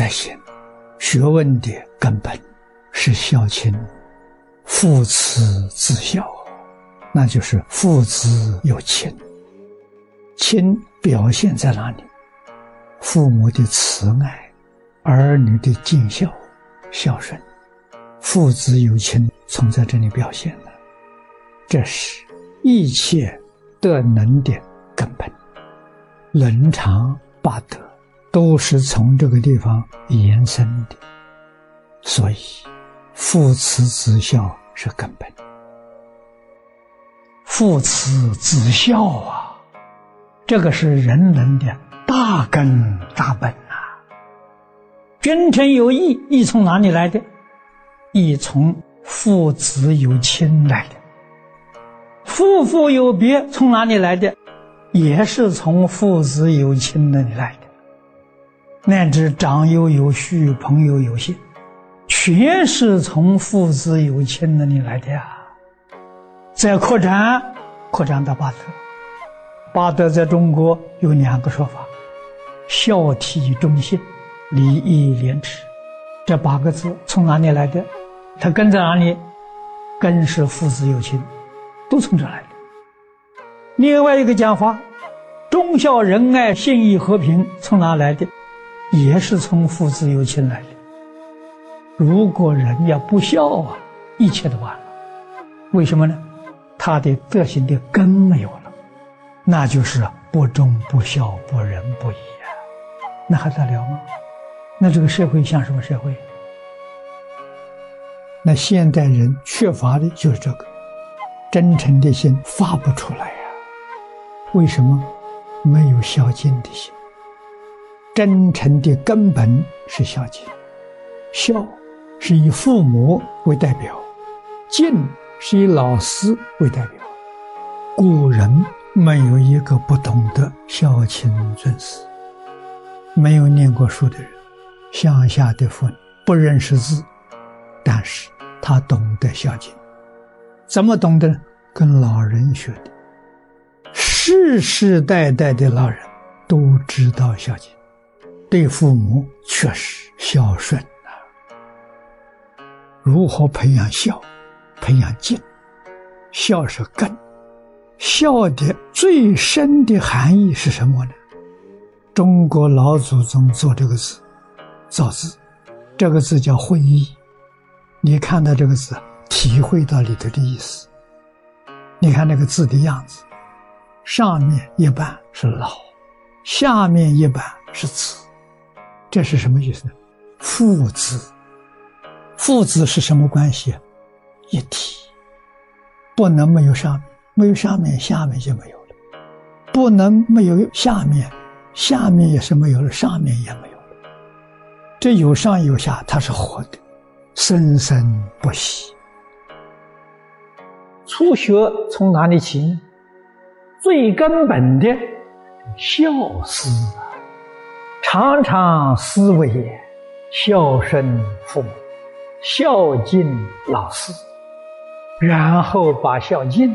爱心，学问的根本是孝亲，父慈子孝，那就是父子有亲。亲表现在哪里？父母的慈爱，儿女的尽孝、孝顺，父子有亲，从在这里表现的，这是一切德能的根本。伦常八德都是从这个地方延伸的，所以父慈子孝是根本。父慈子孝啊，这个是人伦的大根大本呐。君臣有义，义从哪里来的？义从父子有亲来的。夫妇有别，从哪里来的？也是从父子有亲那里来的，乃至长幼有序、朋友有信，全是从父子有亲那里来的呀。再扩展，扩展到八德，八德在中国有两个说法：孝悌忠信、礼义廉耻。这八个字从哪里来的？它根在哪里？根是父子有亲，都从这来的。另外一个讲法，忠孝仁爱信义和平从哪来的？也是从父子有亲来的。如果人要不孝啊，一切都完了。为什么呢？他的德行的根没有了，那就是不忠不孝不仁不义啊，那还得了吗？那这个社会像什么社会？那现代人缺乏的就是这个真诚的心发不出来呀。为什么没有孝敬的心？真诚的根本是孝敬，孝是以父母为代表，敬是以老师为代表。古人没有一个不懂得孝亲尊师，没有念过书的人，乡下的妇女不认识字，但是他懂得孝敬，怎么懂得？跟老人学的。世世代代的老人都知道孝敬，对父母确实孝顺啊。如何培养孝？培养敬。孝是根，孝的最深的含义是什么呢？中国老祖宗做这个字，造字，这个字叫会意。你看到这个字，体会到里头的意思。你看那个字的样子。上面一半是老，下面一半是子，这是什么意思呢？父子，父子是什么关系？一体，不能没有上面，没有上面，下面就没有了；不能没有下面，下面也是没有了，上面也没有了。这有上有下，它是活的，生生不息。初学从哪里起？最根本的孝思，常常思维也孝顺父母、孝敬老师，然后把孝敬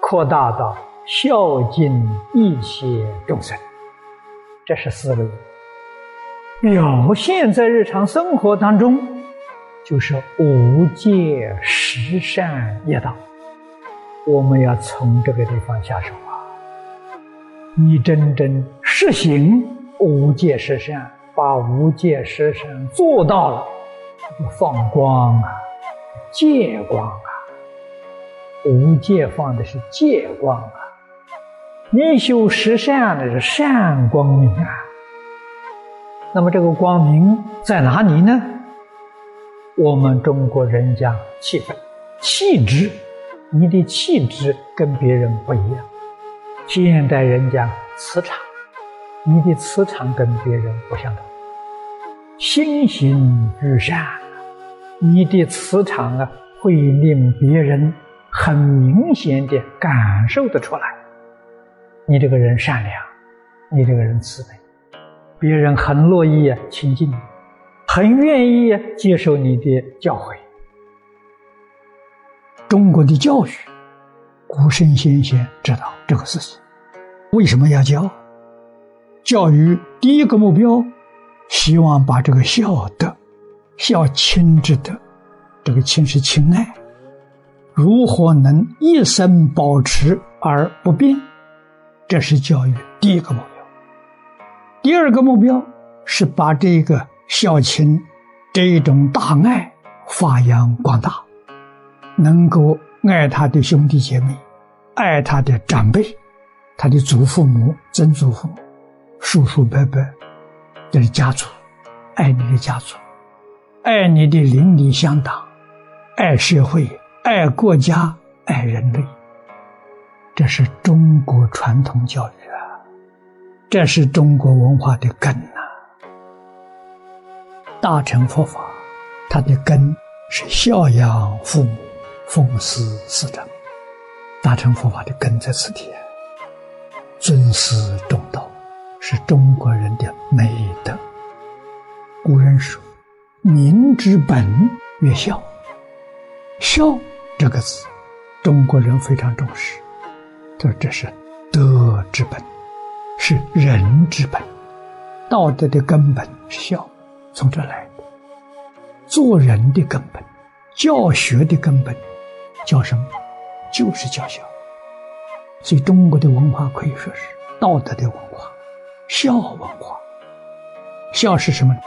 扩大到孝敬一切众生，这是思维。表现在日常生活当中，就是无戒十善业道。我们要从这个地方下手。你真正实行无戒十善，把无戒十善做到了，就放光啊，戒光啊。无戒放的是戒光啊，你修十善的是善光明啊。那么这个光明在哪里呢？我们中国人讲气质，气质，你的气质跟别人不一样。现代人讲磁场，你的磁场跟别人不相同。心行日善，你的磁场啊，会令别人很明显的感受得出来。你这个人善良，你这个人慈悲，别人很乐意亲近你，很愿意接受你的教诲。中国的教育。古圣先贤知道这个事情，为什么要教？教育第一个目标希望把这个孝德、孝亲之德，这个亲是亲爱，如何能一生保持而不变？这是教育第一个目标。第二个目标是把这个孝亲这一种大爱发扬光大，能够爱他的兄弟姐妹，爱他的长辈，他的祖父母、曾祖父、叔叔伯伯。这是家族，爱你的家族，爱你的邻里乡党，爱社会，爱国家，爱人类。这是中国传统教育啊，这是中国文化的根呐。大乘佛法，它的根是孝养父母，奉师师长。大乘佛法的根在此地，尊师重道。是中国人的美德。古人说：“民之本曰孝。”孝这个字，中国人非常重视。他说：“这是德之本，是人之本，道德的根本是孝，从这来的。做人的根本，教学的根本，叫什么？就是教孝。所以，中国的文化可以说是道德的文化。”孝文化，孝是什么呢？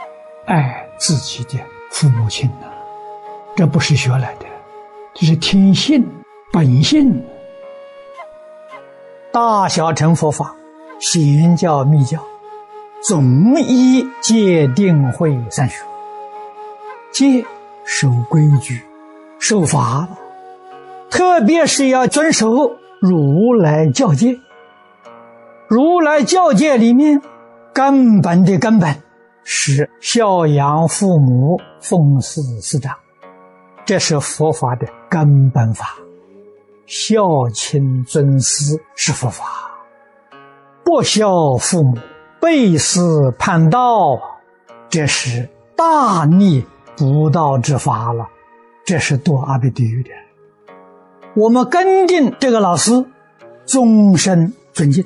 爱自己的父母亲呐，这不是学来的，这是天性本性。大小乘佛法，显教密教，总依戒定慧三学。戒守规矩，守法，特别是要遵守如来教戒。如来教界里面，根本的根本是孝养父母、奉事师长，这是佛法的根本法。孝亲尊师是佛法，不孝父母、背师叛道，这是大逆不道之法了，这是堕阿鼻地狱的。我们跟定这个老师，终身尊敬。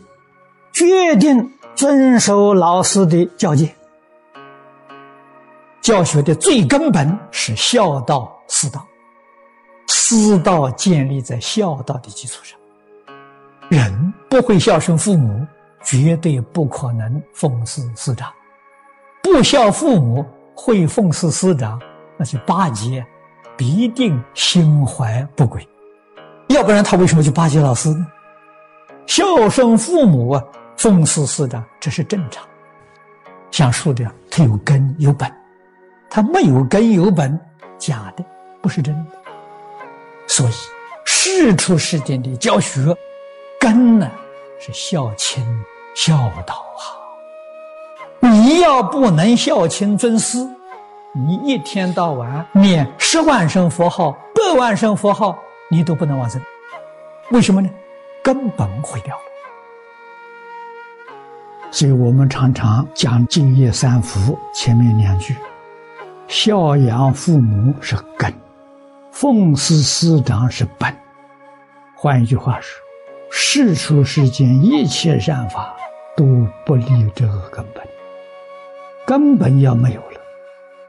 决定遵守老师的教诫，教学的最根本是孝道师道，师道建立在孝道的基础上。人不会孝顺父母，绝对不可能奉事师长；不孝父母，会奉事师长，那是巴结，必定心怀不轨。要不然他为什么去巴结老师呢？孝顺父母啊！奉事师长，这是正常。像树这样，它有根有本，它没有根有本，假的，不是真的。所以，世出世间的教学，根呢是孝亲孝道啊。你要不能孝亲尊师，你一天到晚念十万声佛号、百万声佛号，你都不能往生。为什么呢？根本毁掉。所以我们常常讲《敬业三福》前面两句：“孝养父母是根，奉事师长是本。”换一句话说，世出世间一切善法都不离这个根本。根本要没有了，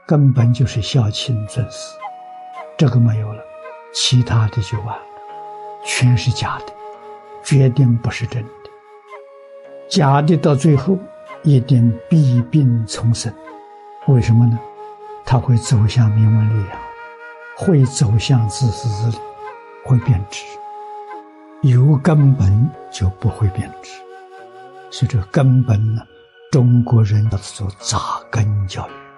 根本就是孝亲尊师，这个没有了，其他的就完了，全是假的，决定不是真的。假的到最后一定弊病丛生，为什么呢？他会走向名闻利养，会走向自私自利，会变质。有根本就不会变质，所以这根本呢，中国人要做扎根教育。